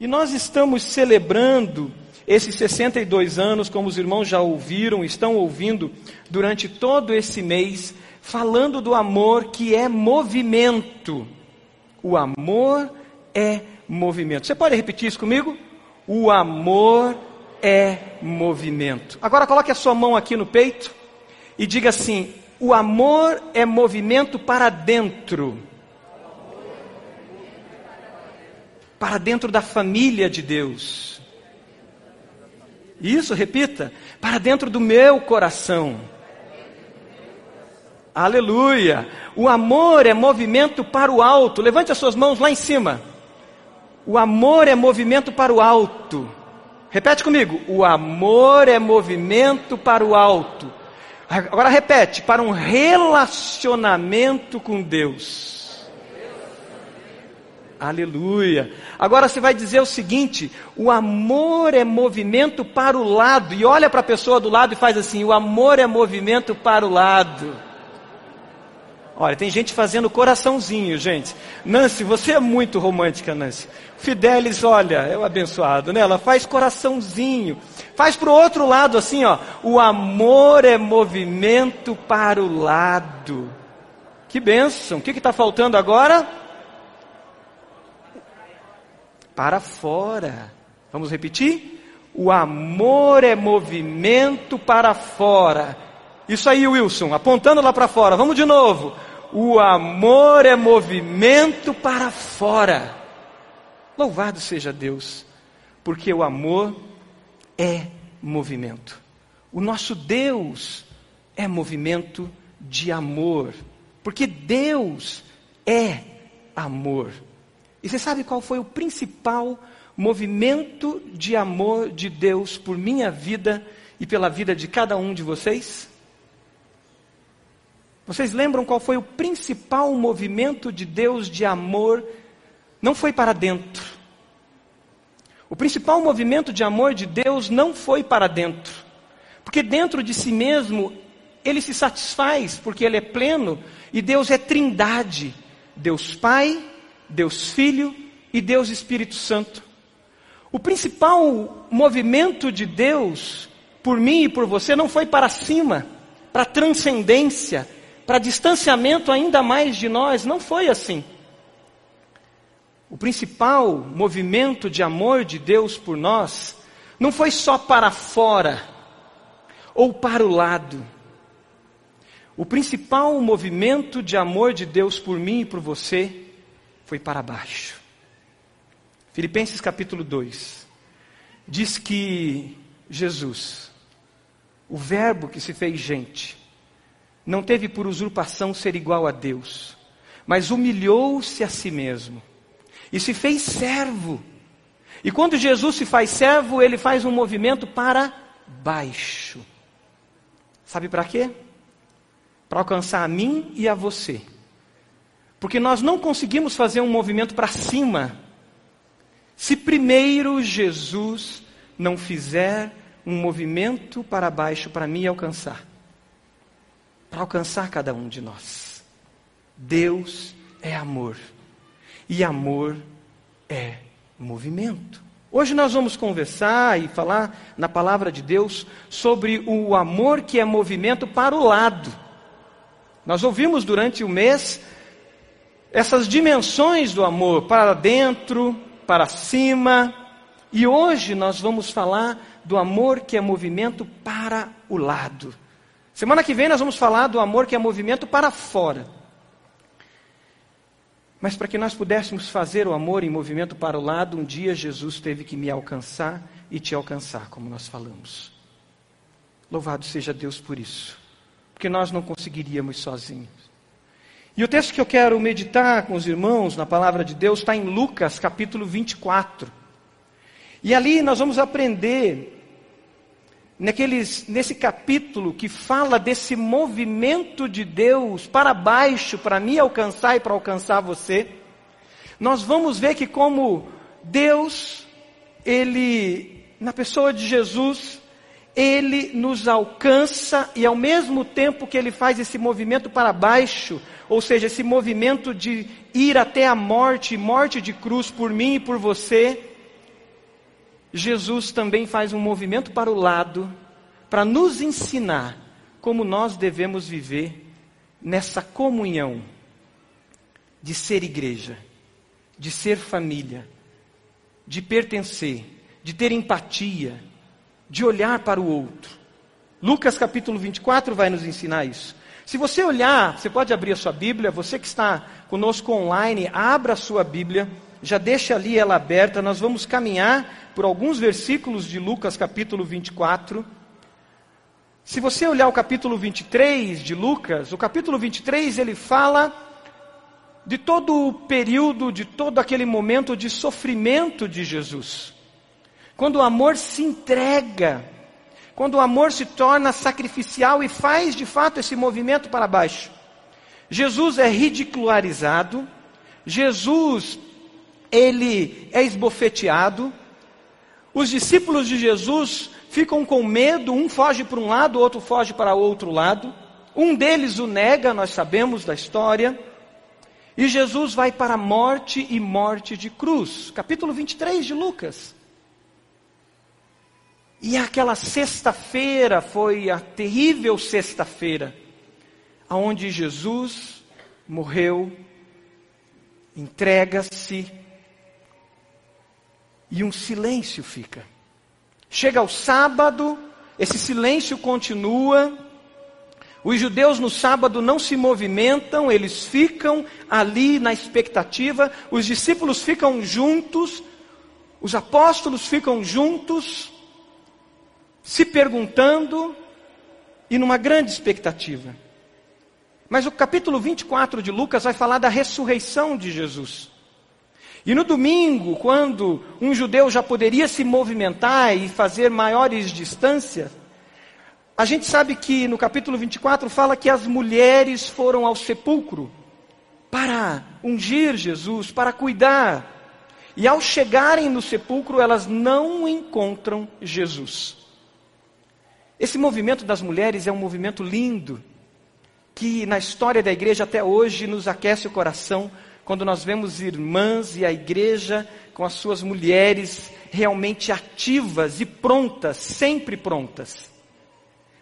E nós estamos celebrando esses 62 anos, como os irmãos já ouviram, estão ouvindo durante todo esse mês, falando do amor que é movimento. O amor é movimento. Você pode repetir isso comigo? O amor é movimento. Agora coloque a sua mão aqui no peito e diga assim: o amor é movimento para dentro. Para dentro da família de Deus. Isso, repita. Para dentro do meu coração. Aleluia. O amor é movimento para o alto. Levante as suas mãos lá em cima. O amor é movimento para o alto. Repete comigo. O amor é movimento para o alto. Agora repete, para um relacionamento com Deus. Aleluia. Agora você vai dizer o seguinte: o amor é movimento para o lado. E olha para a pessoa do lado e faz assim: o amor é movimento para o lado. Olha, tem gente fazendo coraçãozinho, gente. Nancy, você é muito romântica, Nancy. Fidelis, olha, é o abençoado, né? Ela faz coraçãozinho. Faz para o outro lado assim, ó. O amor é movimento para o lado. Que bênção. O que está faltando agora? Para fora. Vamos repetir? O amor é movimento para fora. Isso aí, Wilson, apontando lá para fora. Vamos de novo. O amor é movimento para fora. Louvado seja Deus, porque o amor é movimento. O nosso Deus é movimento de amor, porque Deus é amor. E você sabe qual foi o principal movimento de amor de Deus por minha vida e pela vida de cada um de vocês? Vocês lembram qual foi o principal movimento de Deus de amor? Não foi para dentro. O principal movimento de amor de Deus não foi para dentro. Porque dentro de si mesmo, ele se satisfaz, porque ele é pleno, e Deus é trindade: Deus Pai, Deus Filho e Deus Espírito Santo. O principal movimento de Deus por mim e por você não foi para cima, para transcendência, para distanciamento ainda mais de nós. Não foi assim. O principal movimento de amor de Deus por nós não foi só para fora ou para o lado. O principal movimento de amor de Deus por mim e por você foi para baixo. Filipenses capítulo 2 diz que Jesus, o Verbo que se fez gente, não teve por usurpação ser igual a Deus, mas humilhou-se a si mesmo e se fez servo. E quando Jesus se faz servo, ele faz um movimento para baixo. Sabe para quê? Para alcançar a mim e a você. Porque nós não conseguimos fazer um movimento para cima se primeiro Jesus não fizer um movimento para baixo para me alcançar para alcançar cada um de nós. Deus é amor. E amor é movimento. Hoje nós vamos conversar e falar na palavra de Deus sobre o amor que é movimento para o lado. Nós ouvimos durante o mês essas dimensões do amor, para dentro, para cima, e hoje nós vamos falar do amor que é movimento para o lado. Semana que vem nós vamos falar do amor que é movimento para fora. Mas para que nós pudéssemos fazer o amor em movimento para o lado, um dia Jesus teve que me alcançar e te alcançar, como nós falamos. Louvado seja Deus por isso, porque nós não conseguiríamos sozinhos. E o texto que eu quero meditar com os irmãos na palavra de Deus está em Lucas capítulo 24. E ali nós vamos aprender naqueles, nesse capítulo que fala desse movimento de Deus para baixo, para me alcançar e para alcançar você, nós vamos ver que como Deus, Ele, na pessoa de Jesus, Ele nos alcança e ao mesmo tempo que Ele faz esse movimento para baixo, ou seja, esse movimento de ir até a morte, morte de cruz por mim e por você, Jesus também faz um movimento para o lado para nos ensinar como nós devemos viver nessa comunhão de ser igreja, de ser família, de pertencer, de ter empatia, de olhar para o outro. Lucas capítulo 24 vai nos ensinar isso. Se você olhar, você pode abrir a sua Bíblia, você que está conosco online, abra a sua Bíblia, já deixa ali ela aberta, nós vamos caminhar por alguns versículos de Lucas capítulo 24. Se você olhar o capítulo 23 de Lucas, o capítulo 23 ele fala de todo o período, de todo aquele momento de sofrimento de Jesus. Quando o amor se entrega, quando o amor se torna sacrificial e faz de fato esse movimento para baixo. Jesus é ridicularizado, Jesus ele é esbofeteado, os discípulos de Jesus ficam com medo, um foge para um lado, o outro foge para outro lado. Um deles o nega, nós sabemos da história. E Jesus vai para a morte e morte de cruz. Capítulo 23 de Lucas. E aquela sexta-feira foi a terrível sexta-feira, aonde Jesus morreu, entrega-se e um silêncio fica. Chega o sábado, esse silêncio continua. Os judeus no sábado não se movimentam, eles ficam ali na expectativa, os discípulos ficam juntos, os apóstolos ficam juntos, se perguntando e numa grande expectativa. Mas o capítulo 24 de Lucas vai falar da ressurreição de Jesus. E no domingo, quando um judeu já poderia se movimentar e fazer maiores distâncias, a gente sabe que no capítulo 24 fala que as mulheres foram ao sepulcro para ungir Jesus, para cuidar. E ao chegarem no sepulcro, elas não encontram Jesus. Esse movimento das mulheres é um movimento lindo, que na história da igreja até hoje nos aquece o coração, quando nós vemos irmãs e a igreja com as suas mulheres realmente ativas e prontas, sempre prontas.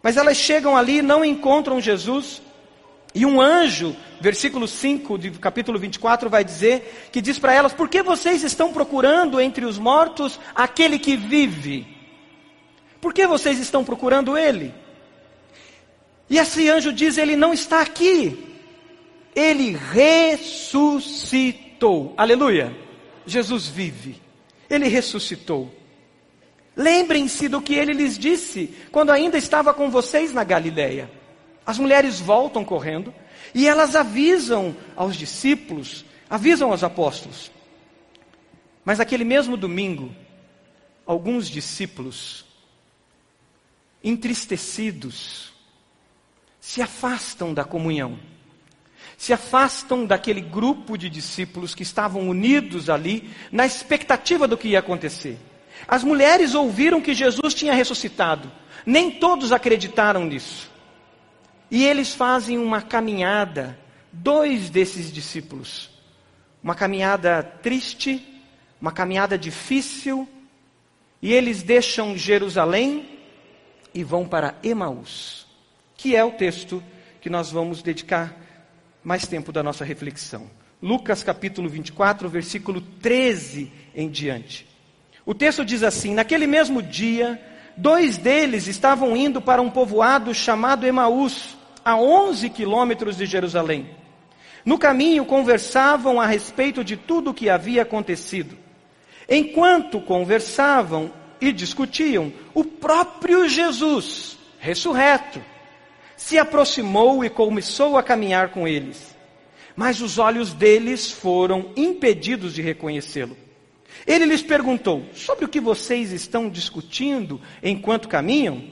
Mas elas chegam ali, não encontram Jesus, e um anjo, versículo 5 do capítulo 24, vai dizer, que diz para elas: Por que vocês estão procurando entre os mortos aquele que vive? Por que vocês estão procurando ele? E esse anjo diz: Ele não está aqui, ele ressuscitou. Aleluia! Jesus vive. Ele ressuscitou. Lembrem-se do que ele lhes disse quando ainda estava com vocês na Galileia. As mulheres voltam correndo e elas avisam aos discípulos, avisam aos apóstolos. Mas aquele mesmo domingo, alguns discípulos, entristecidos, se afastam da comunhão se afastam daquele grupo de discípulos que estavam unidos ali, na expectativa do que ia acontecer. As mulheres ouviram que Jesus tinha ressuscitado, nem todos acreditaram nisso. E eles fazem uma caminhada, dois desses discípulos, uma caminhada triste, uma caminhada difícil, e eles deixam Jerusalém e vão para Emaús, que é o texto que nós vamos dedicar mais tempo da nossa reflexão. Lucas capítulo 24, versículo 13 em diante. O texto diz assim: Naquele mesmo dia, dois deles estavam indo para um povoado chamado Emaús, a 11 quilômetros de Jerusalém. No caminho conversavam a respeito de tudo o que havia acontecido. Enquanto conversavam e discutiam, o próprio Jesus, ressurreto, se aproximou e começou a caminhar com eles. Mas os olhos deles foram impedidos de reconhecê-lo. Ele lhes perguntou: Sobre o que vocês estão discutindo enquanto caminham?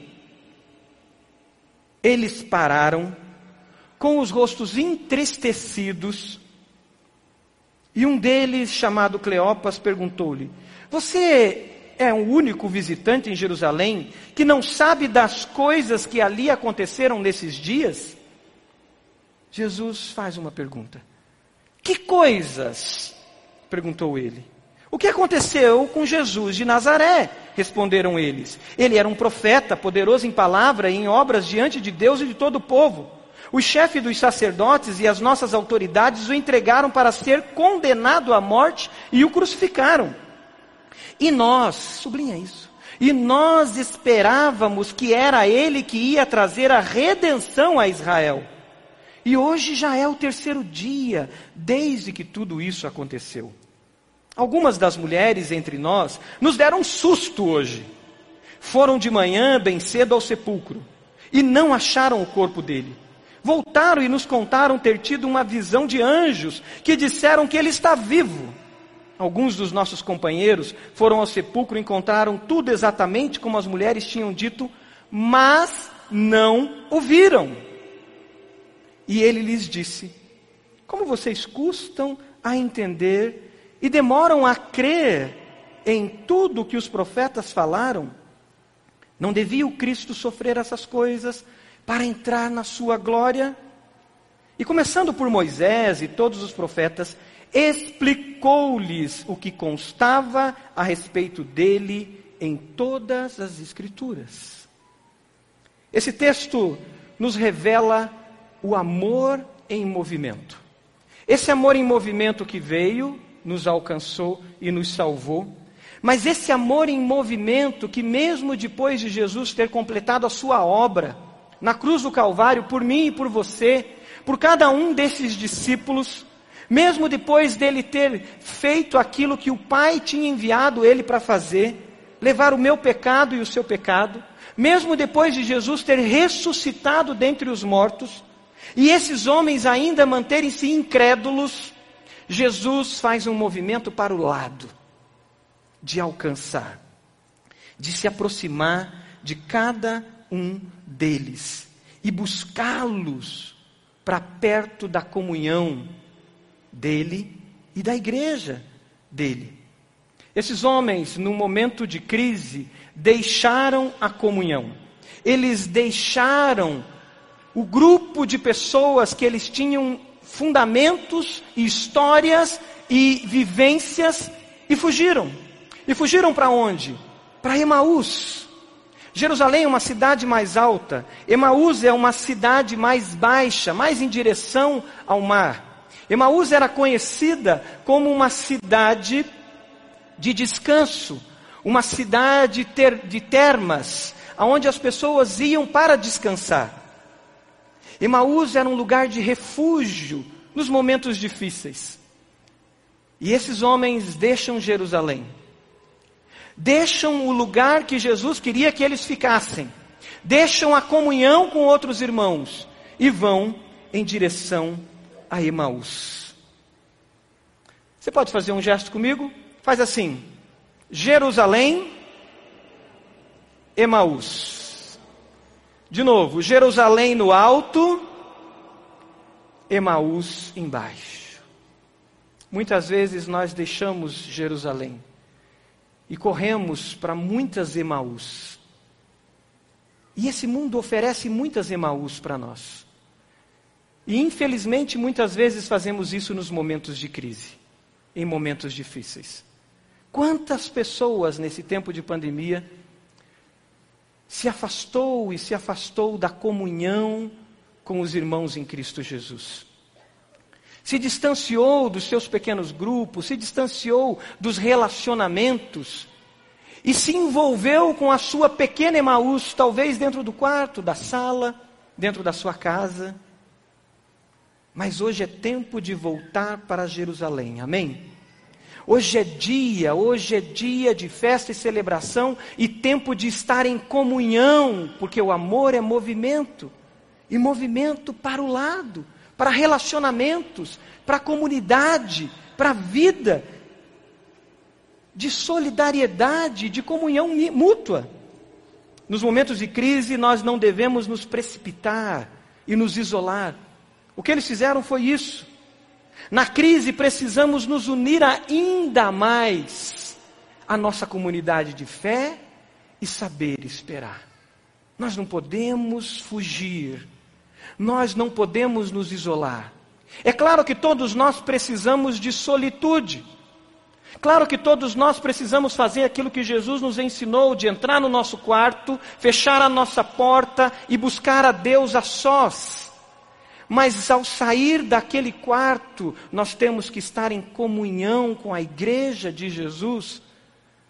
Eles pararam, com os rostos entristecidos, e um deles, chamado Cleopas, perguntou-lhe: Você é o único visitante em Jerusalém que não sabe das coisas que ali aconteceram nesses dias? Jesus faz uma pergunta: Que coisas? perguntou ele. O que aconteceu com Jesus de Nazaré? responderam eles. Ele era um profeta, poderoso em palavra e em obras diante de Deus e de todo o povo. O chefe dos sacerdotes e as nossas autoridades o entregaram para ser condenado à morte e o crucificaram. E nós, sublinha isso, e nós esperávamos que era ele que ia trazer a redenção a Israel. E hoje já é o terceiro dia desde que tudo isso aconteceu. Algumas das mulheres entre nós nos deram um susto hoje. Foram de manhã bem cedo ao sepulcro e não acharam o corpo dele. Voltaram e nos contaram ter tido uma visão de anjos que disseram que ele está vivo. Alguns dos nossos companheiros foram ao sepulcro e encontraram tudo exatamente como as mulheres tinham dito, mas não o viram. E ele lhes disse: Como vocês custam a entender e demoram a crer em tudo que os profetas falaram, não devia o Cristo sofrer essas coisas para entrar na sua glória? E começando por Moisés e todos os profetas, explicou-lhes o que constava a respeito dele em todas as Escrituras. Esse texto nos revela o amor em movimento. Esse amor em movimento que veio nos alcançou e nos salvou. Mas esse amor em movimento, que mesmo depois de Jesus ter completado a sua obra, na cruz do Calvário, por mim e por você, por cada um desses discípulos, mesmo depois dele ter feito aquilo que o Pai tinha enviado ele para fazer, levar o meu pecado e o seu pecado, mesmo depois de Jesus ter ressuscitado dentre os mortos, e esses homens ainda manterem-se incrédulos, Jesus faz um movimento para o lado, de alcançar, de se aproximar de cada um deles e buscá-los para perto da comunhão dele e da igreja dele. Esses homens, no momento de crise, deixaram a comunhão. Eles deixaram o grupo de pessoas que eles tinham fundamentos, histórias e vivências e fugiram. E fugiram para onde? Para Emaús. Jerusalém é uma cidade mais alta, Emaús é uma cidade mais baixa, mais em direção ao mar. Emaús era conhecida como uma cidade de descanso, uma cidade ter, de termas, aonde as pessoas iam para descansar. Emaús era um lugar de refúgio nos momentos difíceis. E esses homens deixam Jerusalém. Deixam o lugar que Jesus queria que eles ficassem. Deixam a comunhão com outros irmãos e vão em direção a Emaús. Você pode fazer um gesto comigo? Faz assim: Jerusalém, Emaús. De novo, Jerusalém no alto, Emaús embaixo. Muitas vezes nós deixamos Jerusalém e corremos para muitas Emaús. E esse mundo oferece muitas Emaús para nós. E infelizmente muitas vezes fazemos isso nos momentos de crise, em momentos difíceis. Quantas pessoas nesse tempo de pandemia se afastou e se afastou da comunhão com os irmãos em Cristo Jesus. Se distanciou dos seus pequenos grupos, se distanciou dos relacionamentos e se envolveu com a sua pequena Emaús, talvez dentro do quarto, da sala, dentro da sua casa. Mas hoje é tempo de voltar para Jerusalém, amém? Hoje é dia, hoje é dia de festa e celebração e tempo de estar em comunhão, porque o amor é movimento e movimento para o lado, para relacionamentos, para a comunidade, para a vida de solidariedade, de comunhão mútua. Nos momentos de crise, nós não devemos nos precipitar e nos isolar. O que eles fizeram foi isso. Na crise, precisamos nos unir ainda mais à nossa comunidade de fé e saber esperar. Nós não podemos fugir, nós não podemos nos isolar. É claro que todos nós precisamos de solitude. Claro que todos nós precisamos fazer aquilo que Jesus nos ensinou, de entrar no nosso quarto, fechar a nossa porta e buscar a Deus a sós. Mas ao sair daquele quarto, nós temos que estar em comunhão com a igreja de Jesus,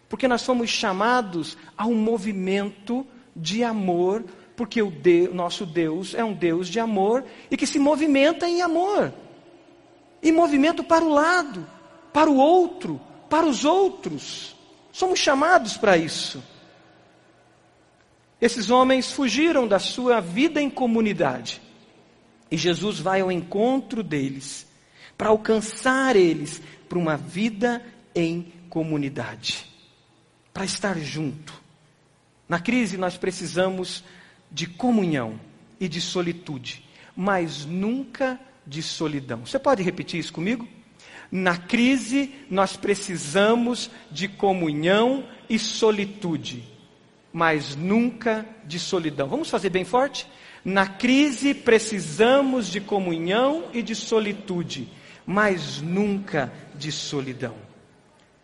porque nós somos chamados a um movimento de amor, porque o de, nosso Deus é um Deus de amor e que se movimenta em amor. E movimento para o lado, para o outro, para os outros. Somos chamados para isso. Esses homens fugiram da sua vida em comunidade. E Jesus vai ao encontro deles, para alcançar eles para uma vida em comunidade, para estar junto. Na crise nós precisamos de comunhão e de solitude, mas nunca de solidão. Você pode repetir isso comigo? Na crise, nós precisamos de comunhão e solitude, mas nunca de solidão. Vamos fazer bem forte? Na crise, precisamos de comunhão e de solitude, mas nunca de solidão.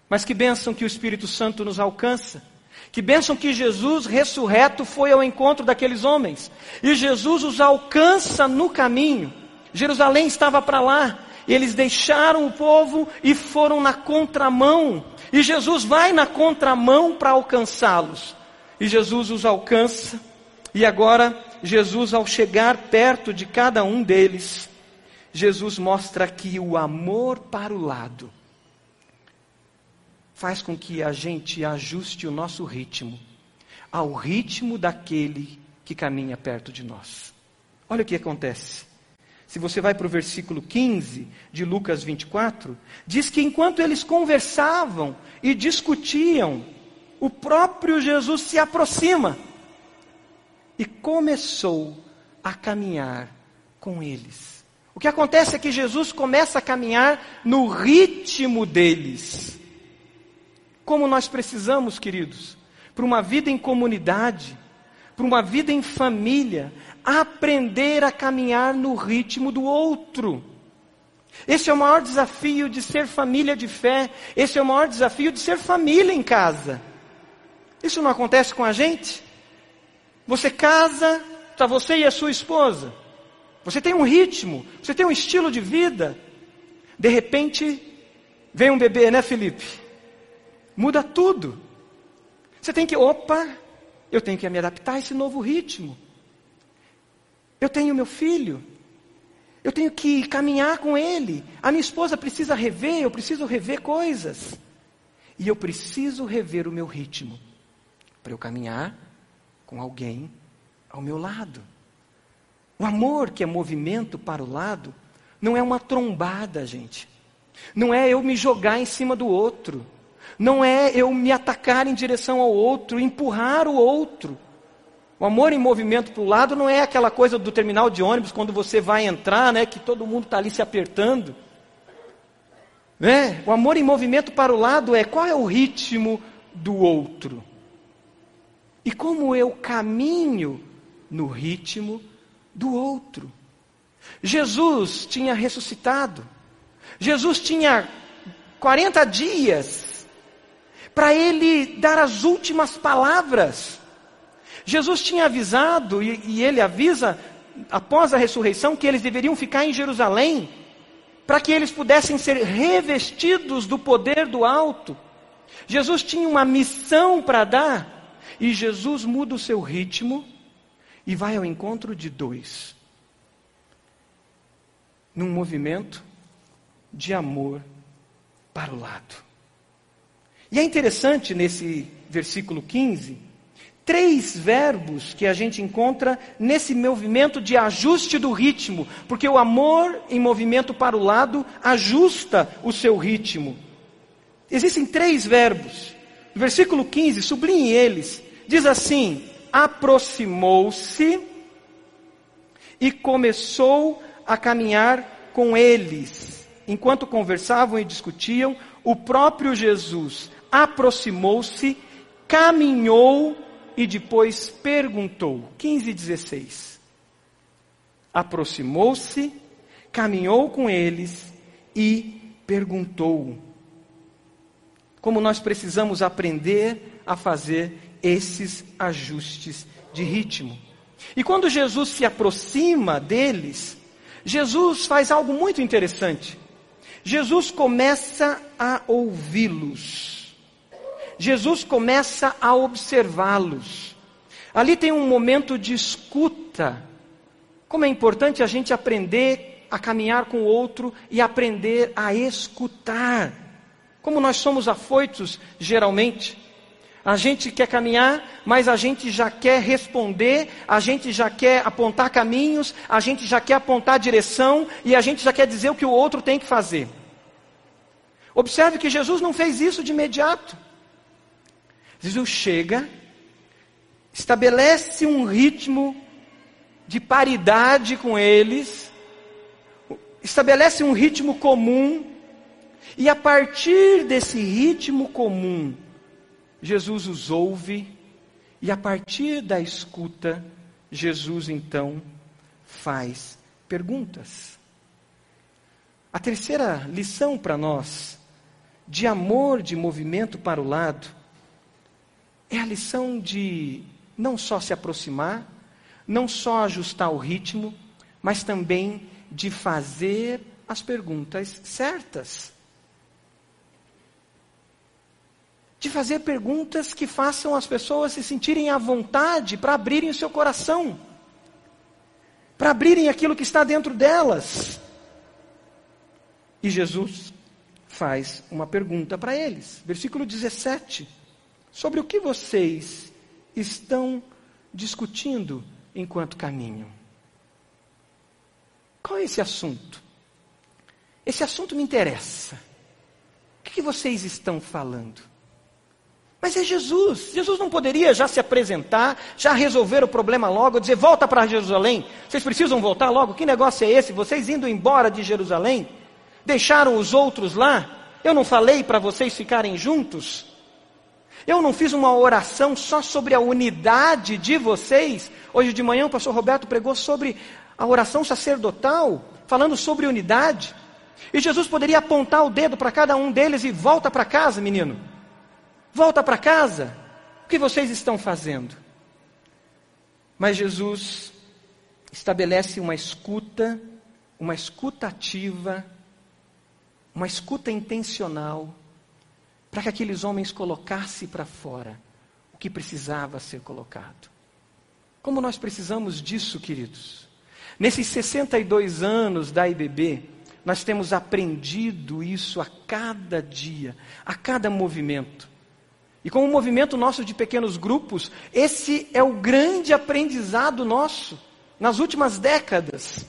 Mas que bênção que o Espírito Santo nos alcança. Que bênção que Jesus ressurreto foi ao encontro daqueles homens. E Jesus os alcança no caminho. Jerusalém estava para lá. Eles deixaram o povo e foram na contramão. E Jesus vai na contramão para alcançá-los. E Jesus os alcança. E agora, Jesus, ao chegar perto de cada um deles, Jesus mostra que o amor para o lado faz com que a gente ajuste o nosso ritmo ao ritmo daquele que caminha perto de nós. Olha o que acontece. Se você vai para o versículo 15 de Lucas 24, diz que enquanto eles conversavam e discutiam, o próprio Jesus se aproxima e começou a caminhar com eles. O que acontece é que Jesus começa a caminhar no ritmo deles. Como nós precisamos, queridos, para uma vida em comunidade, para uma vida em família, aprender a caminhar no ritmo do outro. Esse é o maior desafio de ser família de fé. Esse é o maior desafio de ser família em casa. Isso não acontece com a gente? Você casa, está você e a sua esposa. Você tem um ritmo, você tem um estilo de vida. De repente, vem um bebê, né, Felipe? Muda tudo. Você tem que, opa, eu tenho que me adaptar a esse novo ritmo. Eu tenho meu filho. Eu tenho que caminhar com ele. A minha esposa precisa rever, eu preciso rever coisas. E eu preciso rever o meu ritmo para eu caminhar com alguém ao meu lado. O amor que é movimento para o lado não é uma trombada, gente. Não é eu me jogar em cima do outro. Não é eu me atacar em direção ao outro, empurrar o outro. O amor em movimento para o lado não é aquela coisa do terminal de ônibus, quando você vai entrar, né, que todo mundo está ali se apertando. Né? O amor em movimento para o lado é qual é o ritmo do outro. E como eu caminho no ritmo do outro. Jesus tinha ressuscitado. Jesus tinha 40 dias para ele dar as últimas palavras Jesus tinha avisado, e, e ele avisa, após a ressurreição, que eles deveriam ficar em Jerusalém, para que eles pudessem ser revestidos do poder do alto. Jesus tinha uma missão para dar, e Jesus muda o seu ritmo e vai ao encontro de dois, num movimento de amor para o lado. E é interessante nesse versículo 15 três verbos que a gente encontra nesse movimento de ajuste do ritmo, porque o amor em movimento para o lado ajusta o seu ritmo. Existem três verbos. Versículo 15, sublinhe eles. Diz assim: aproximou-se e começou a caminhar com eles. Enquanto conversavam e discutiam, o próprio Jesus aproximou-se, caminhou e depois perguntou. 15 e 16. Aproximou-se, caminhou com eles e perguntou. Como nós precisamos aprender a fazer esses ajustes de ritmo. E quando Jesus se aproxima deles, Jesus faz algo muito interessante. Jesus começa a ouvi-los. Jesus começa a observá-los. Ali tem um momento de escuta. Como é importante a gente aprender a caminhar com o outro e aprender a escutar. Como nós somos afoitos, geralmente. A gente quer caminhar, mas a gente já quer responder, a gente já quer apontar caminhos, a gente já quer apontar direção e a gente já quer dizer o que o outro tem que fazer. Observe que Jesus não fez isso de imediato. Jesus chega, estabelece um ritmo de paridade com eles, estabelece um ritmo comum, e a partir desse ritmo comum, Jesus os ouve e a partir da escuta, Jesus então faz perguntas. A terceira lição para nós, de amor, de movimento para o lado, é a lição de não só se aproximar, não só ajustar o ritmo, mas também de fazer as perguntas certas. De fazer perguntas que façam as pessoas se sentirem à vontade para abrirem o seu coração, para abrirem aquilo que está dentro delas. E Jesus faz uma pergunta para eles, versículo 17: sobre o que vocês estão discutindo enquanto caminham. Qual é esse assunto? Esse assunto me interessa. O que vocês estão falando? Mas é Jesus. Jesus não poderia já se apresentar, já resolver o problema logo, dizer: volta para Jerusalém. Vocês precisam voltar logo. Que negócio é esse? Vocês indo embora de Jerusalém? Deixaram os outros lá? Eu não falei para vocês ficarem juntos? Eu não fiz uma oração só sobre a unidade de vocês? Hoje de manhã o pastor Roberto pregou sobre a oração sacerdotal, falando sobre unidade. E Jesus poderia apontar o dedo para cada um deles e volta para casa, menino. Volta para casa. O que vocês estão fazendo? Mas Jesus estabelece uma escuta, uma escuta ativa, uma escuta intencional, para que aqueles homens colocassem para fora o que precisava ser colocado. Como nós precisamos disso, queridos? Nesses 62 anos da IBB, nós temos aprendido isso a cada dia, a cada movimento. E como movimento nosso de pequenos grupos, esse é o grande aprendizado nosso nas últimas décadas.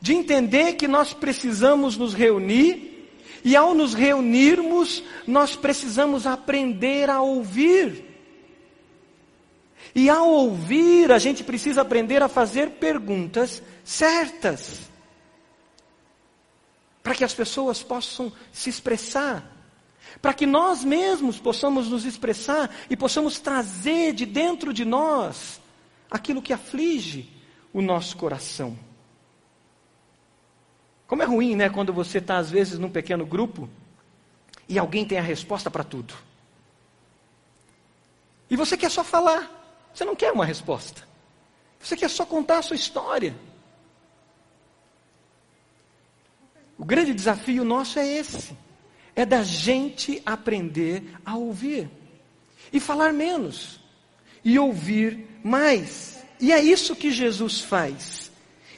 De entender que nós precisamos nos reunir e ao nos reunirmos, nós precisamos aprender a ouvir. E ao ouvir, a gente precisa aprender a fazer perguntas certas. Para que as pessoas possam se expressar para que nós mesmos possamos nos expressar e possamos trazer de dentro de nós aquilo que aflige o nosso coração. Como é ruim, né, quando você está às vezes num pequeno grupo e alguém tem a resposta para tudo. E você quer só falar, você não quer uma resposta. Você quer só contar a sua história. O grande desafio nosso é esse é da gente aprender a ouvir e falar menos e ouvir mais. E é isso que Jesus faz.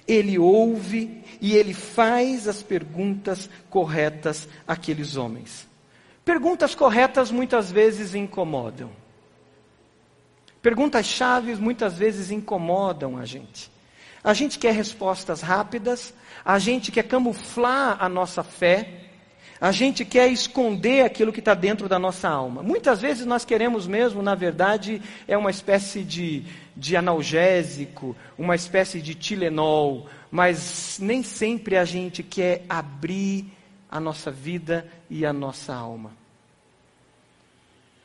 Ele ouve e ele faz as perguntas corretas àqueles homens. Perguntas corretas muitas vezes incomodam. Perguntas chaves muitas vezes incomodam a gente. A gente quer respostas rápidas, a gente quer camuflar a nossa fé, a gente quer esconder aquilo que está dentro da nossa alma. Muitas vezes nós queremos mesmo, na verdade, é uma espécie de, de analgésico, uma espécie de Tilenol, mas nem sempre a gente quer abrir a nossa vida e a nossa alma.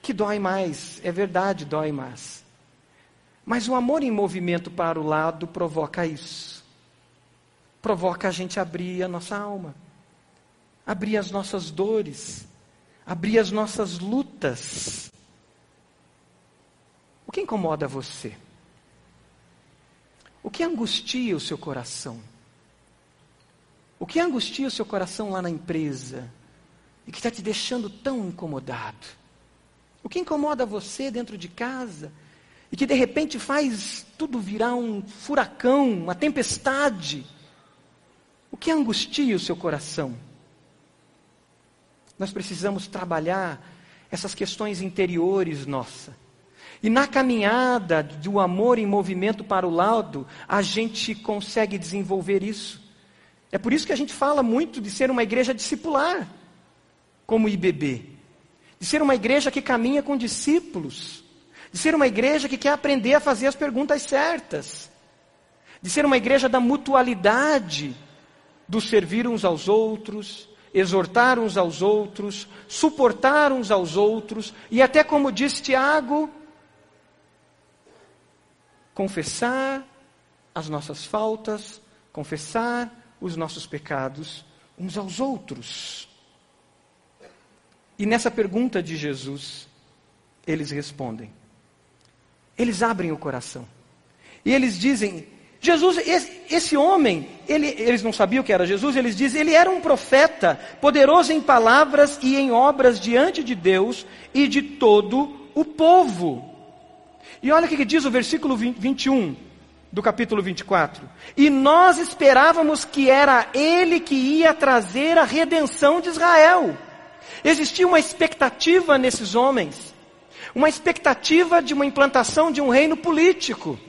Que dói mais, é verdade, dói mais. Mas o amor em movimento para o lado provoca isso. Provoca a gente abrir a nossa alma abrir as nossas dores, abrir as nossas lutas. O que incomoda você? O que angustia o seu coração? O que angustia o seu coração lá na empresa e que está te deixando tão incomodado? O que incomoda você dentro de casa e que de repente faz tudo virar um furacão, uma tempestade? O que angustia o seu coração? Nós precisamos trabalhar essas questões interiores nossa. E na caminhada do amor em movimento para o lado, a gente consegue desenvolver isso. É por isso que a gente fala muito de ser uma igreja discipular, como IBB. De ser uma igreja que caminha com discípulos. De ser uma igreja que quer aprender a fazer as perguntas certas. De ser uma igreja da mutualidade, do servir uns aos outros, exortar uns aos outros, suportar uns aos outros, e até como diz Tiago, confessar as nossas faltas, confessar os nossos pecados uns aos outros. E nessa pergunta de Jesus, eles respondem. Eles abrem o coração. E eles dizem: Jesus, esse, esse homem, ele, eles não sabiam que era Jesus, eles dizem, ele era um profeta, poderoso em palavras e em obras diante de Deus e de todo o povo. E olha o que diz o versículo 20, 21 do capítulo 24. E nós esperávamos que era ele que ia trazer a redenção de Israel. Existia uma expectativa nesses homens, uma expectativa de uma implantação de um reino político,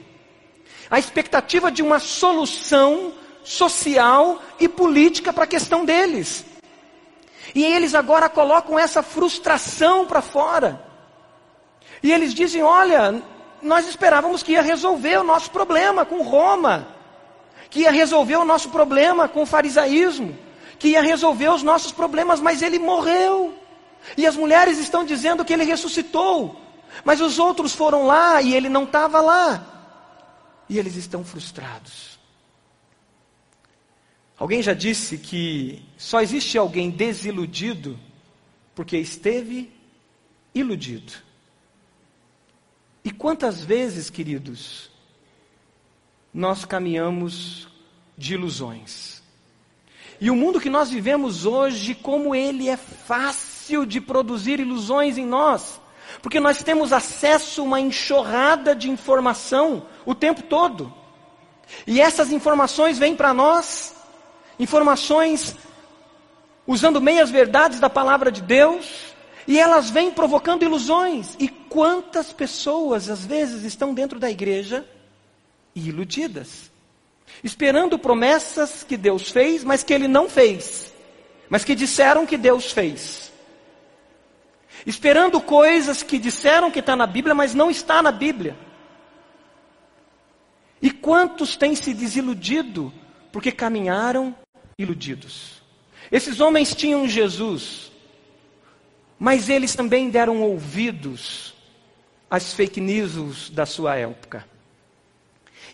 a expectativa de uma solução social e política para a questão deles. E eles agora colocam essa frustração para fora. E eles dizem: olha, nós esperávamos que ia resolver o nosso problema com Roma, que ia resolver o nosso problema com o farisaísmo, que ia resolver os nossos problemas, mas ele morreu. E as mulheres estão dizendo que ele ressuscitou, mas os outros foram lá e ele não estava lá. E eles estão frustrados. Alguém já disse que só existe alguém desiludido porque esteve iludido. E quantas vezes, queridos, nós caminhamos de ilusões? E o mundo que nós vivemos hoje, como ele é fácil de produzir ilusões em nós, porque nós temos acesso a uma enxurrada de informação o tempo todo. E essas informações vêm para nós, informações usando meias verdades da palavra de Deus, e elas vêm provocando ilusões. E quantas pessoas, às vezes, estão dentro da igreja iludidas, esperando promessas que Deus fez, mas que Ele não fez, mas que disseram que Deus fez. Esperando coisas que disseram que está na Bíblia, mas não está na Bíblia. E quantos têm se desiludido porque caminharam iludidos? Esses homens tinham Jesus, mas eles também deram ouvidos às fake news da sua época.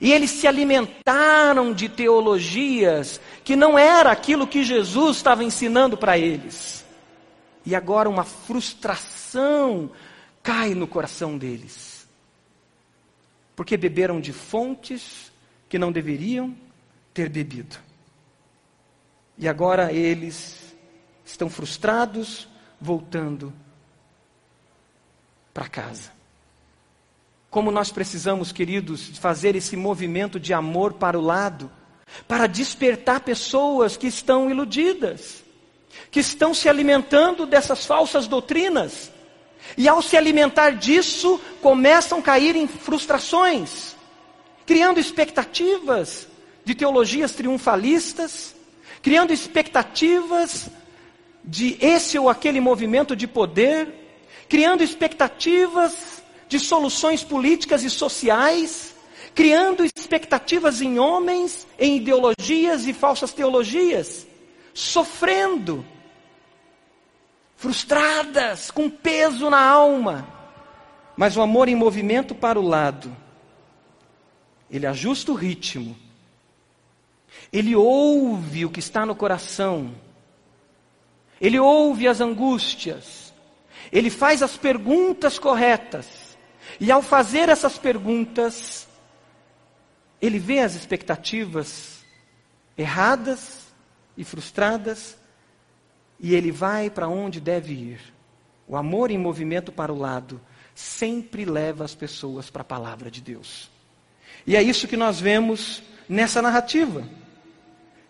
E eles se alimentaram de teologias que não era aquilo que Jesus estava ensinando para eles. E agora uma frustração cai no coração deles. Porque beberam de fontes que não deveriam ter bebido. E agora eles estão frustrados, voltando para casa. Como nós precisamos, queridos, fazer esse movimento de amor para o lado, para despertar pessoas que estão iludidas, que estão se alimentando dessas falsas doutrinas, e ao se alimentar disso, começam a cair em frustrações, criando expectativas de teologias triunfalistas, criando expectativas de esse ou aquele movimento de poder, criando expectativas de soluções políticas e sociais, criando expectativas em homens, em ideologias e falsas teologias, sofrendo, frustradas, com peso na alma. Mas o amor em movimento para o lado, ele ajusta o ritmo, ele ouve o que está no coração, ele ouve as angústias, ele faz as perguntas corretas. E ao fazer essas perguntas, ele vê as expectativas erradas e frustradas, e ele vai para onde deve ir. O amor em movimento para o lado sempre leva as pessoas para a palavra de Deus. E é isso que nós vemos nessa narrativa.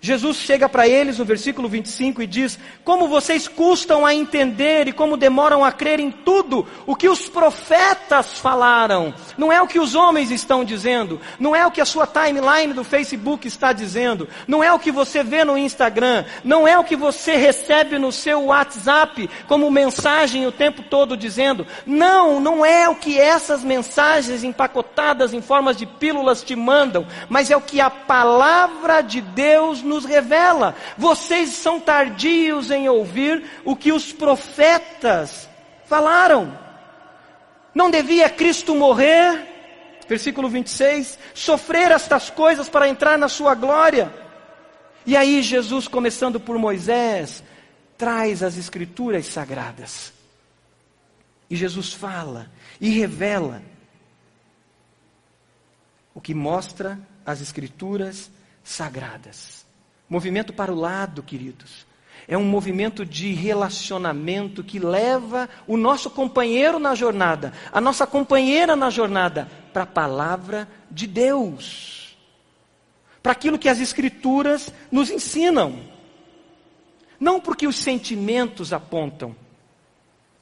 Jesus chega para eles no versículo 25 e diz: Como vocês custam a entender e como demoram a crer em tudo o que os profetas falaram. Não é o que os homens estão dizendo, não é o que a sua timeline do Facebook está dizendo, não é o que você vê no Instagram, não é o que você recebe no seu WhatsApp como mensagem o tempo todo dizendo. Não, não é o que essas mensagens empacotadas em formas de pílulas te mandam, mas é o que a palavra de Deus nos nos revela. Vocês são tardios em ouvir o que os profetas falaram. Não devia Cristo morrer? Versículo 26. Sofrer estas coisas para entrar na sua glória. E aí, Jesus, começando por Moisés, traz as Escrituras sagradas. E Jesus fala e revela o que mostra as Escrituras sagradas. Movimento para o lado, queridos. É um movimento de relacionamento que leva o nosso companheiro na jornada, a nossa companheira na jornada, para a palavra de Deus. Para aquilo que as Escrituras nos ensinam. Não porque os sentimentos apontam.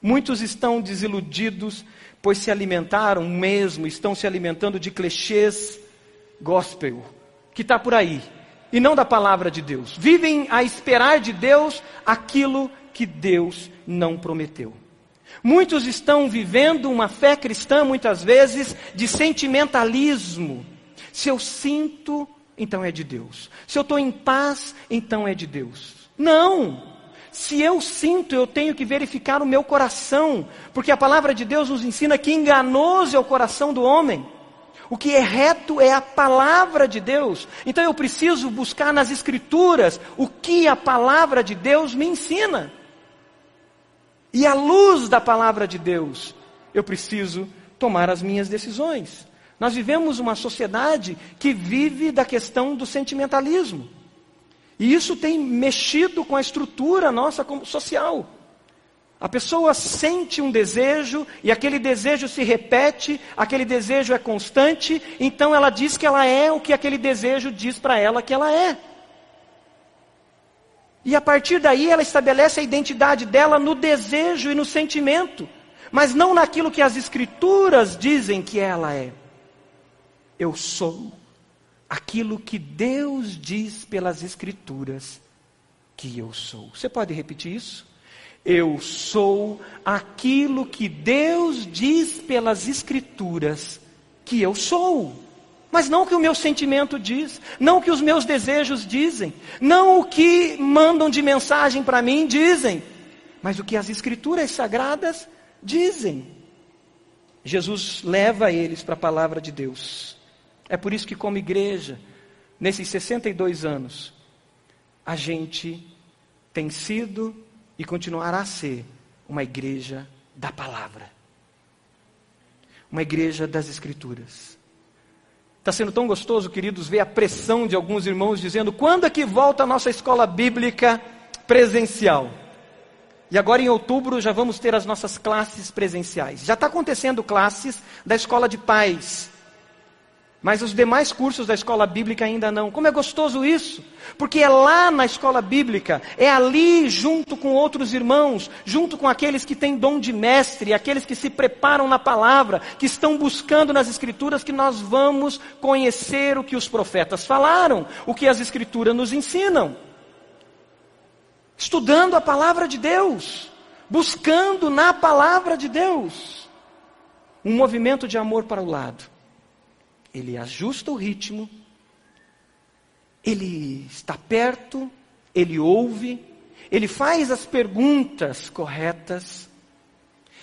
Muitos estão desiludidos, pois se alimentaram mesmo, estão se alimentando de clichês gospel, que está por aí e não da palavra de Deus. Vivem a esperar de Deus aquilo que Deus não prometeu. Muitos estão vivendo uma fé cristã, muitas vezes, de sentimentalismo. Se eu sinto, então é de Deus. Se eu estou em paz, então é de Deus. Não! Se eu sinto, eu tenho que verificar o meu coração, porque a palavra de Deus nos ensina que enganoso é o coração do homem. O que é reto é a palavra de Deus. Então eu preciso buscar nas Escrituras o que a palavra de Deus me ensina. E à luz da palavra de Deus, eu preciso tomar as minhas decisões. Nós vivemos uma sociedade que vive da questão do sentimentalismo. E isso tem mexido com a estrutura nossa social. A pessoa sente um desejo e aquele desejo se repete, aquele desejo é constante, então ela diz que ela é o que aquele desejo diz para ela que ela é. E a partir daí ela estabelece a identidade dela no desejo e no sentimento, mas não naquilo que as escrituras dizem que ela é. Eu sou aquilo que Deus diz pelas escrituras que eu sou. Você pode repetir isso? Eu sou aquilo que Deus diz pelas Escrituras que eu sou. Mas não o que o meu sentimento diz, não o que os meus desejos dizem, não o que mandam de mensagem para mim dizem, mas o que as Escrituras sagradas dizem. Jesus leva eles para a palavra de Deus. É por isso que, como igreja, nesses 62 anos, a gente tem sido e continuará a ser uma igreja da palavra. Uma igreja das Escrituras. Está sendo tão gostoso, queridos, ver a pressão de alguns irmãos dizendo: quando é que volta a nossa escola bíblica presencial? E agora em outubro já vamos ter as nossas classes presenciais. Já está acontecendo classes da escola de pais. Mas os demais cursos da escola bíblica ainda não. Como é gostoso isso! Porque é lá na escola bíblica, é ali junto com outros irmãos, junto com aqueles que têm dom de mestre, aqueles que se preparam na palavra, que estão buscando nas escrituras, que nós vamos conhecer o que os profetas falaram, o que as escrituras nos ensinam. Estudando a palavra de Deus, buscando na palavra de Deus um movimento de amor para o lado ele ajusta o ritmo, ele está perto, ele ouve, ele faz as perguntas corretas,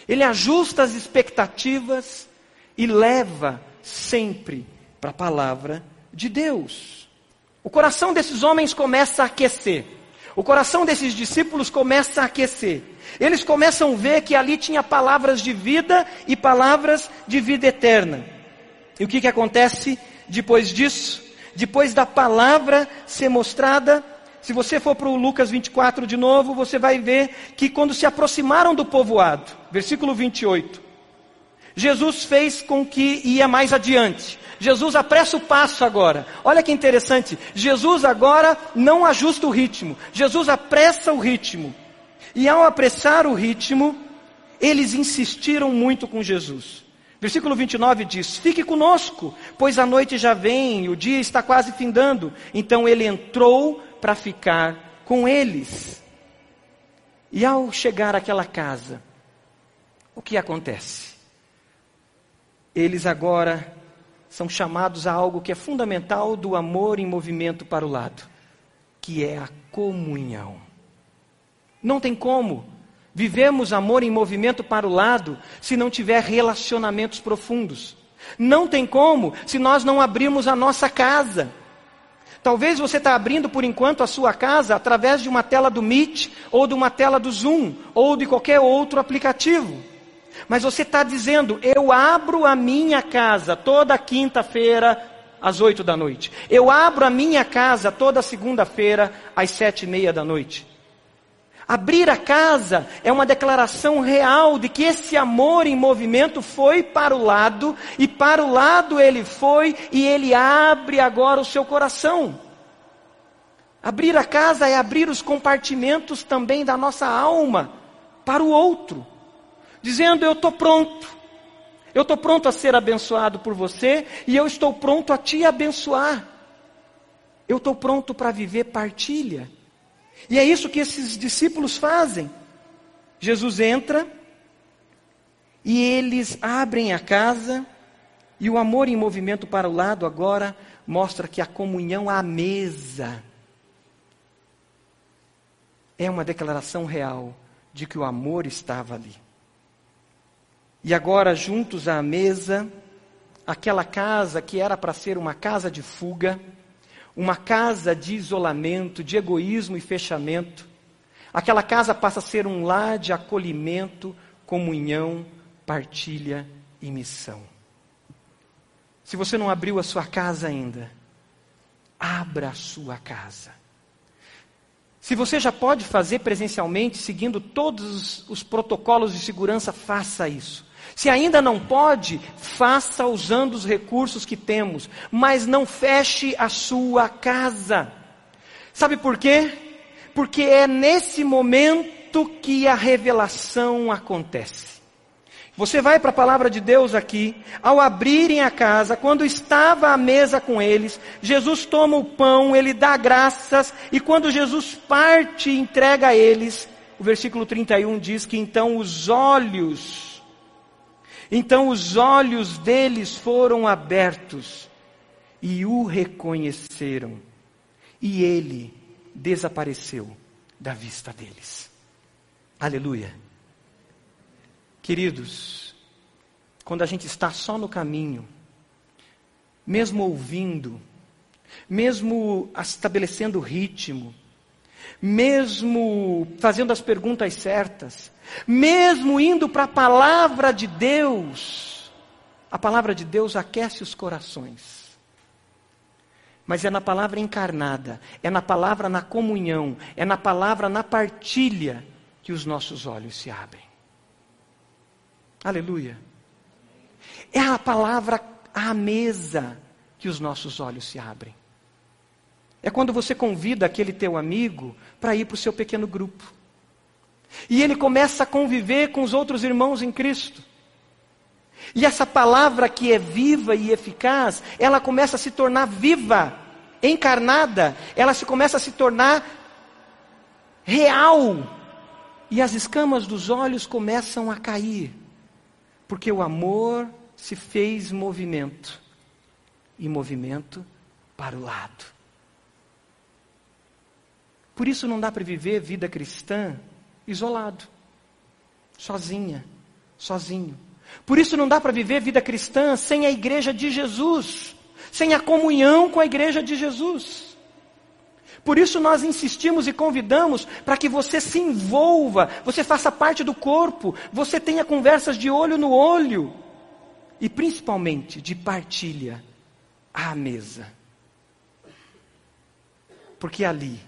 ele ajusta as expectativas e leva sempre para a palavra de Deus. O coração desses homens começa a aquecer. O coração desses discípulos começa a aquecer. Eles começam a ver que ali tinha palavras de vida e palavras de vida eterna. E o que, que acontece depois disso? Depois da palavra ser mostrada, se você for para o Lucas 24 de novo, você vai ver que quando se aproximaram do povoado, versículo 28, Jesus fez com que ia mais adiante. Jesus apressa o passo agora. Olha que interessante. Jesus agora não ajusta o ritmo. Jesus apressa o ritmo. E ao apressar o ritmo, eles insistiram muito com Jesus. Versículo 29 diz: Fique conosco, pois a noite já vem, o dia está quase findando. Então ele entrou para ficar com eles. E ao chegar àquela casa, o que acontece? Eles agora são chamados a algo que é fundamental do amor em movimento para o lado, que é a comunhão. Não tem como vivemos amor em movimento para o lado se não tiver relacionamentos profundos. Não tem como se nós não abrirmos a nossa casa. Talvez você está abrindo por enquanto a sua casa através de uma tela do Meet, ou de uma tela do Zoom, ou de qualquer outro aplicativo. Mas você está dizendo, eu abro a minha casa toda quinta-feira às oito da noite. Eu abro a minha casa toda segunda-feira às sete e meia da noite. Abrir a casa é uma declaração real de que esse amor em movimento foi para o lado, e para o lado ele foi, e ele abre agora o seu coração. Abrir a casa é abrir os compartimentos também da nossa alma para o outro dizendo: Eu estou pronto. Eu estou pronto a ser abençoado por você e eu estou pronto a te abençoar. Eu estou pronto para viver partilha. E é isso que esses discípulos fazem. Jesus entra e eles abrem a casa e o amor em movimento para o lado agora mostra que a comunhão à mesa é uma declaração real de que o amor estava ali. E agora, juntos à mesa, aquela casa que era para ser uma casa de fuga, uma casa de isolamento, de egoísmo e fechamento, aquela casa passa a ser um lar de acolhimento, comunhão, partilha e missão. Se você não abriu a sua casa ainda, abra a sua casa. Se você já pode fazer presencialmente, seguindo todos os protocolos de segurança, faça isso. Se ainda não pode, faça usando os recursos que temos, mas não feche a sua casa. Sabe por quê? Porque é nesse momento que a revelação acontece. Você vai para a palavra de Deus aqui, ao abrirem a casa, quando estava à mesa com eles, Jesus toma o pão, ele dá graças, e quando Jesus parte e entrega a eles, o versículo 31 diz que então os olhos então os olhos deles foram abertos e o reconheceram, e ele desapareceu da vista deles. Aleluia. Queridos, quando a gente está só no caminho, mesmo ouvindo, mesmo estabelecendo ritmo, mesmo fazendo as perguntas certas, mesmo indo para a palavra de Deus, a palavra de Deus aquece os corações. Mas é na palavra encarnada, é na palavra na comunhão, é na palavra na partilha que os nossos olhos se abrem. Aleluia. É a palavra à mesa que os nossos olhos se abrem. É quando você convida aquele teu amigo para ir para o seu pequeno grupo. E ele começa a conviver com os outros irmãos em Cristo. E essa palavra que é viva e eficaz, ela começa a se tornar viva, encarnada, ela se começa a se tornar real. E as escamas dos olhos começam a cair, porque o amor se fez movimento e movimento para o lado. Por isso não dá para viver vida cristã isolado, sozinha, sozinho. Por isso não dá para viver vida cristã sem a igreja de Jesus, sem a comunhão com a igreja de Jesus. Por isso nós insistimos e convidamos para que você se envolva, você faça parte do corpo, você tenha conversas de olho no olho e principalmente de partilha à mesa. Porque ali,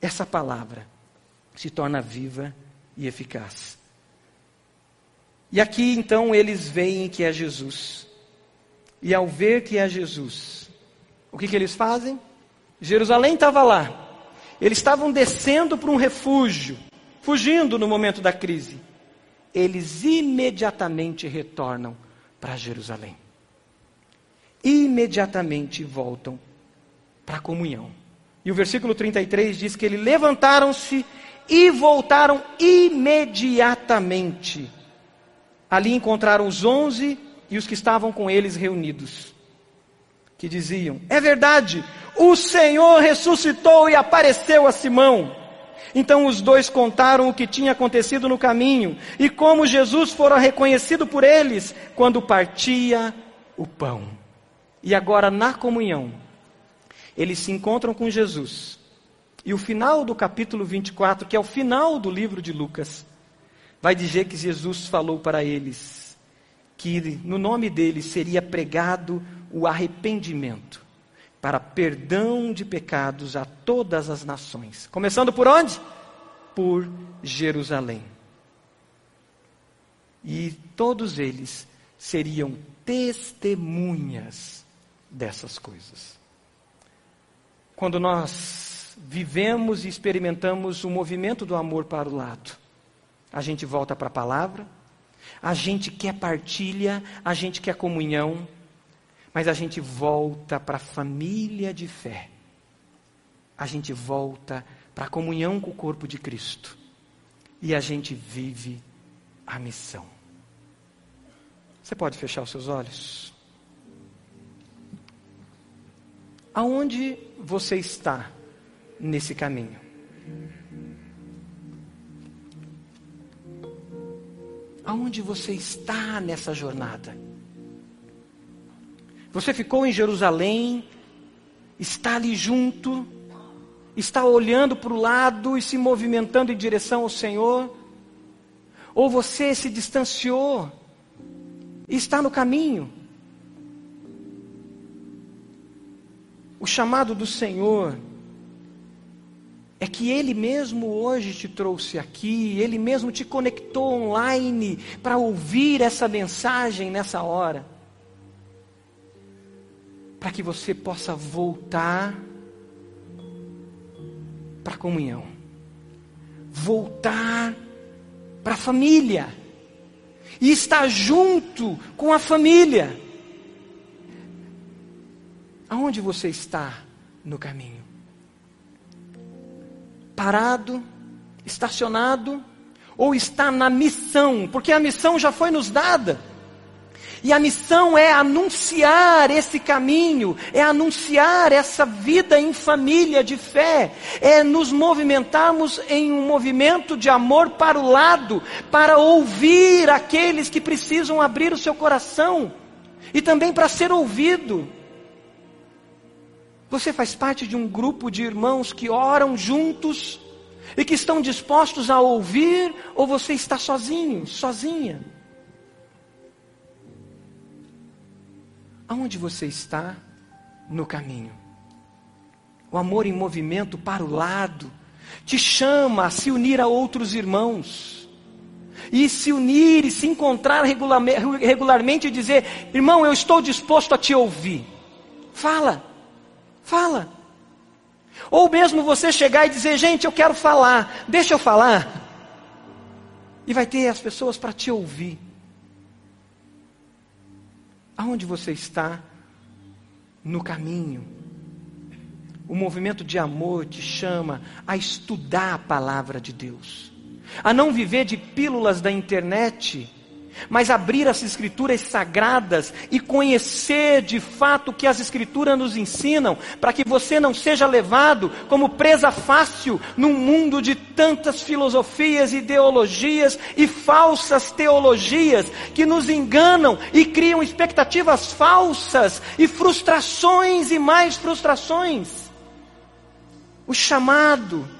essa palavra se torna viva e eficaz. E aqui então eles veem que é Jesus. E ao ver que é Jesus, o que, que eles fazem? Jerusalém estava lá. Eles estavam descendo para um refúgio, fugindo no momento da crise. Eles imediatamente retornam para Jerusalém. Imediatamente voltam para a comunhão. E o versículo 33 diz que eles levantaram-se e voltaram imediatamente. Ali encontraram os onze e os que estavam com eles reunidos, que diziam: É verdade, o Senhor ressuscitou e apareceu a Simão. Então os dois contaram o que tinha acontecido no caminho e como Jesus fora reconhecido por eles quando partia o pão. E agora na comunhão, eles se encontram com Jesus. E o final do capítulo 24, que é o final do livro de Lucas, vai dizer que Jesus falou para eles que no nome dele seria pregado o arrependimento para perdão de pecados a todas as nações. Começando por onde? Por Jerusalém. E todos eles seriam testemunhas dessas coisas. Quando nós vivemos e experimentamos o movimento do amor para o lado, a gente volta para a palavra, a gente quer partilha, a gente quer comunhão, mas a gente volta para a família de fé. A gente volta para a comunhão com o corpo de Cristo. E a gente vive a missão. Você pode fechar os seus olhos? Aonde você está nesse caminho? Aonde você está nessa jornada? Você ficou em Jerusalém, está ali junto, está olhando para o lado e se movimentando em direção ao Senhor? Ou você se distanciou e está no caminho? O chamado do Senhor é que Ele mesmo hoje te trouxe aqui, Ele mesmo te conectou online para ouvir essa mensagem nessa hora, para que você possa voltar para a comunhão, voltar para a família, e estar junto com a família. Aonde você está no caminho? Parado, estacionado, ou está na missão? Porque a missão já foi nos dada. E a missão é anunciar esse caminho, é anunciar essa vida em família de fé, é nos movimentarmos em um movimento de amor para o lado, para ouvir aqueles que precisam abrir o seu coração e também para ser ouvido. Você faz parte de um grupo de irmãos que oram juntos e que estão dispostos a ouvir, ou você está sozinho, sozinha? Aonde você está no caminho? O amor em movimento para o lado te chama a se unir a outros irmãos. E se unir e se encontrar regularmente e dizer: irmão, eu estou disposto a te ouvir. Fala. Fala. Ou mesmo você chegar e dizer, gente, eu quero falar, deixa eu falar. E vai ter as pessoas para te ouvir. Aonde você está? No caminho. O movimento de amor te chama a estudar a palavra de Deus, a não viver de pílulas da internet mas abrir as escrituras sagradas e conhecer de fato o que as escrituras nos ensinam, para que você não seja levado como presa fácil num mundo de tantas filosofias, ideologias e falsas teologias que nos enganam e criam expectativas falsas e frustrações e mais frustrações. O chamado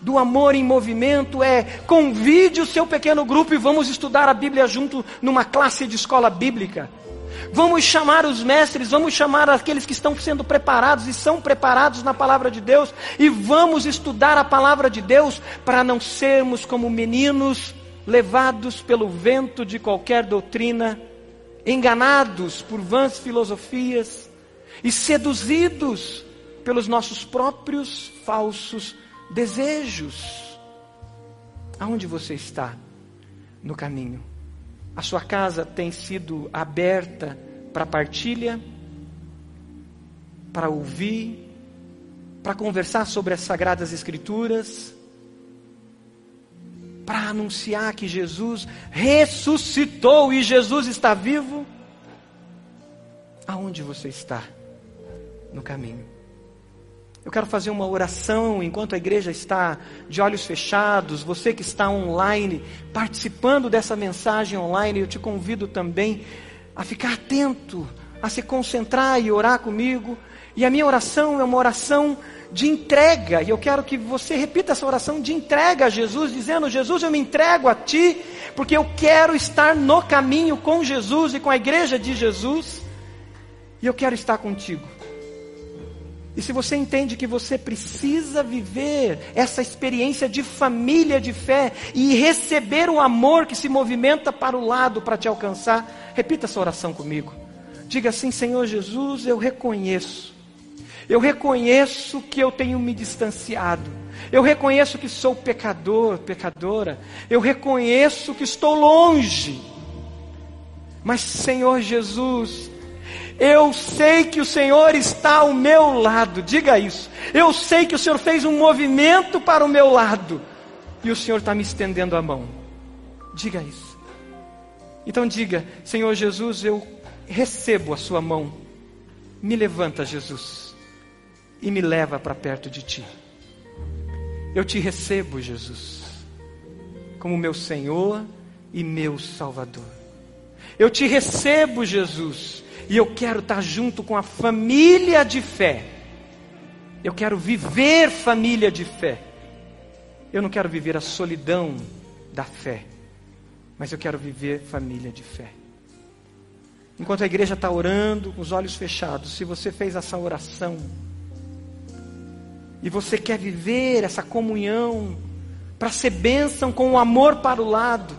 do amor em movimento é convide o seu pequeno grupo e vamos estudar a Bíblia junto numa classe de escola bíblica. Vamos chamar os mestres, vamos chamar aqueles que estão sendo preparados e são preparados na palavra de Deus e vamos estudar a palavra de Deus para não sermos como meninos levados pelo vento de qualquer doutrina, enganados por vãs filosofias e seduzidos pelos nossos próprios falsos desejos. Aonde você está no caminho? A sua casa tem sido aberta para partilha, para ouvir, para conversar sobre as sagradas escrituras, para anunciar que Jesus ressuscitou e Jesus está vivo? Aonde você está no caminho? Eu quero fazer uma oração enquanto a igreja está de olhos fechados. Você que está online, participando dessa mensagem online, eu te convido também a ficar atento, a se concentrar e orar comigo. E a minha oração é uma oração de entrega, e eu quero que você repita essa oração de entrega a Jesus, dizendo: Jesus, eu me entrego a Ti, porque eu quero estar no caminho com Jesus e com a igreja de Jesus, e eu quero estar contigo. E se você entende que você precisa viver essa experiência de família de fé e receber o amor que se movimenta para o lado para te alcançar, repita essa oração comigo. Diga assim: Senhor Jesus, eu reconheço. Eu reconheço que eu tenho me distanciado. Eu reconheço que sou pecador, pecadora. Eu reconheço que estou longe. Mas, Senhor Jesus, eu sei que o Senhor está ao meu lado, diga isso. Eu sei que o Senhor fez um movimento para o meu lado e o Senhor está me estendendo a mão. Diga isso. Então diga, Senhor Jesus, eu recebo a Sua mão. Me levanta, Jesus, e me leva para perto de Ti. Eu te recebo, Jesus, como meu Senhor e meu Salvador. Eu te recebo, Jesus, e eu quero estar junto com a família de fé. Eu quero viver família de fé. Eu não quero viver a solidão da fé, mas eu quero viver família de fé. Enquanto a igreja está orando, com os olhos fechados, se você fez essa oração, e você quer viver essa comunhão, para ser bênção com o amor para o lado,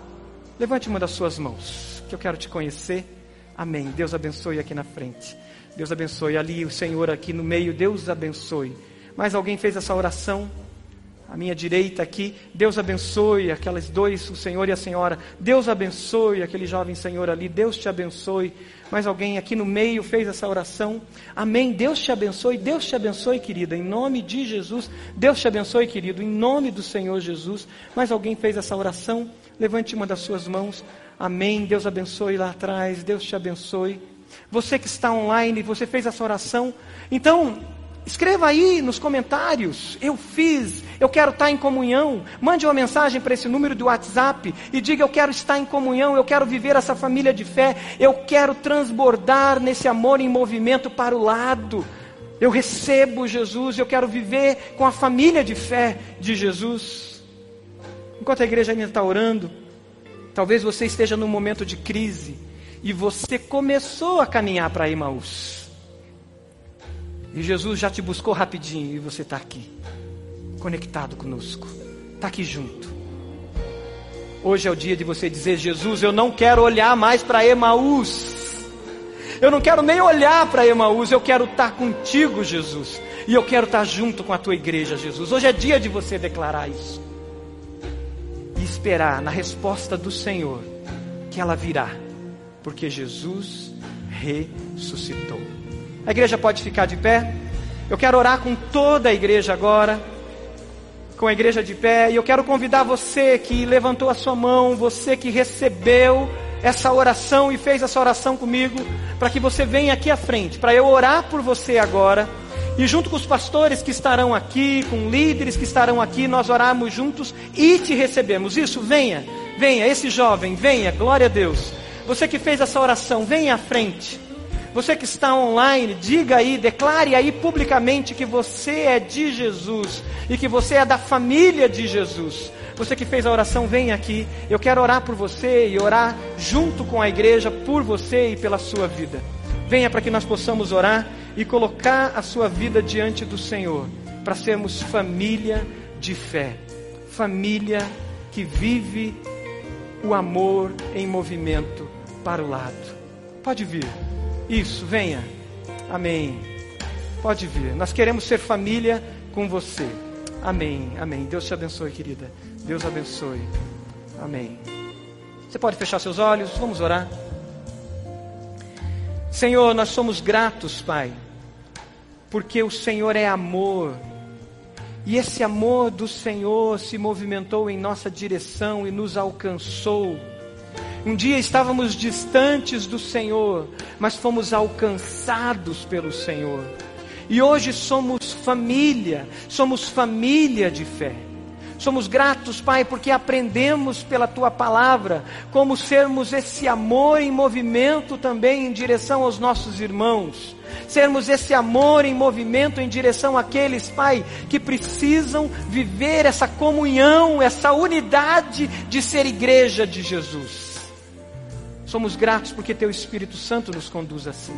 levante uma das suas mãos, que eu quero te conhecer. Amém. Deus abençoe aqui na frente. Deus abençoe. Ali o Senhor aqui no meio. Deus abençoe. Mais alguém fez essa oração? À minha direita aqui. Deus abençoe aquelas dois, o Senhor e a Senhora. Deus abençoe aquele jovem Senhor ali. Deus te abençoe. Mais alguém aqui no meio fez essa oração? Amém. Deus te abençoe. Deus te abençoe, querida. Em nome de Jesus. Deus te abençoe, querido. Em nome do Senhor Jesus. Mais alguém fez essa oração? Levante uma das suas mãos. Amém. Deus abençoe lá atrás. Deus te abençoe. Você que está online, você fez essa oração. Então, escreva aí nos comentários. Eu fiz, eu quero estar em comunhão. Mande uma mensagem para esse número do WhatsApp e diga: Eu quero estar em comunhão, eu quero viver essa família de fé, eu quero transbordar nesse amor em movimento para o lado. Eu recebo Jesus, eu quero viver com a família de fé de Jesus. Enquanto a igreja ainda está orando, Talvez você esteja num momento de crise e você começou a caminhar para Emaús. E Jesus já te buscou rapidinho e você está aqui, conectado conosco, está aqui junto. Hoje é o dia de você dizer: Jesus, eu não quero olhar mais para Emaús. Eu não quero nem olhar para Emaús, eu quero estar tá contigo, Jesus. E eu quero estar tá junto com a tua igreja, Jesus. Hoje é dia de você declarar isso e esperar na resposta do Senhor que ela virá, porque Jesus ressuscitou. A igreja pode ficar de pé? Eu quero orar com toda a igreja agora, com a igreja de pé, e eu quero convidar você que levantou a sua mão, você que recebeu essa oração e fez essa oração comigo, para que você venha aqui à frente, para eu orar por você agora. E junto com os pastores que estarão aqui, com líderes que estarão aqui, nós oramos juntos e te recebemos. Isso, venha, venha, esse jovem, venha, glória a Deus. Você que fez essa oração, venha à frente. Você que está online, diga aí, declare aí publicamente que você é de Jesus e que você é da família de Jesus. Você que fez a oração, vem aqui. Eu quero orar por você e orar junto com a igreja por você e pela sua vida. Venha para que nós possamos orar e colocar a sua vida diante do Senhor, para sermos família de fé, família que vive o amor em movimento para o lado. Pode vir. Isso, venha. Amém. Pode vir. Nós queremos ser família com você. Amém. Amém. Deus te abençoe, querida. Deus abençoe. Amém. Você pode fechar seus olhos, vamos orar. Senhor, nós somos gratos, Pai, porque o Senhor é amor. E esse amor do Senhor se movimentou em nossa direção e nos alcançou. Um dia estávamos distantes do Senhor, mas fomos alcançados pelo Senhor. E hoje somos família, somos família de fé. Somos gratos, Pai, porque aprendemos pela tua palavra como sermos esse amor em movimento também em direção aos nossos irmãos. Sermos esse amor em movimento em direção àqueles, Pai, que precisam viver essa comunhão, essa unidade de ser igreja de Jesus. Somos gratos porque Teu Espírito Santo nos conduz assim.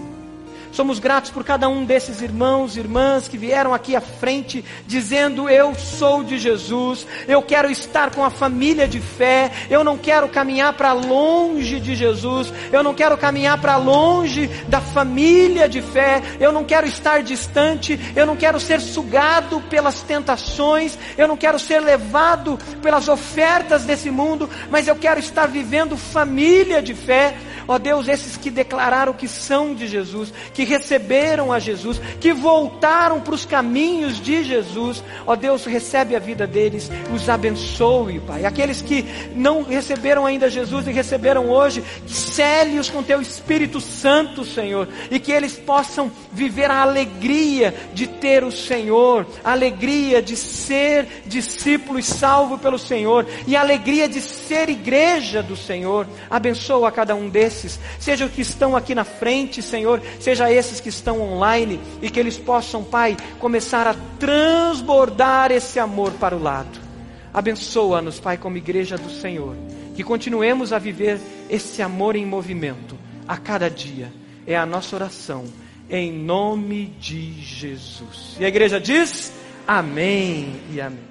Somos gratos por cada um desses irmãos e irmãs que vieram aqui à frente dizendo: Eu sou de Jesus, eu quero estar com a família de fé, eu não quero caminhar para longe de Jesus, eu não quero caminhar para longe da família de fé, eu não quero estar distante, eu não quero ser sugado pelas tentações, eu não quero ser levado pelas ofertas desse mundo, mas eu quero estar vivendo família de fé. Ó Deus, esses que declararam que são de Jesus, que receberam a Jesus, que voltaram para os caminhos de Jesus, ó Deus, recebe a vida deles, os abençoe, Pai. Aqueles que não receberam ainda Jesus e receberam hoje, cele-os com teu Espírito Santo, Senhor, e que eles possam viver a alegria de ter o Senhor, a alegria de ser discípulo e salvo pelo Senhor, e a alegria de ser igreja do Senhor. Abençoa cada um desses desses, seja os que estão aqui na frente, Senhor, seja esses que estão online, e que eles possam, Pai, começar a transbordar esse amor para o lado. Abençoa-nos, Pai, como igreja do Senhor, que continuemos a viver esse amor em movimento a cada dia. É a nossa oração, em nome de Jesus. E a igreja diz: Amém e Amém.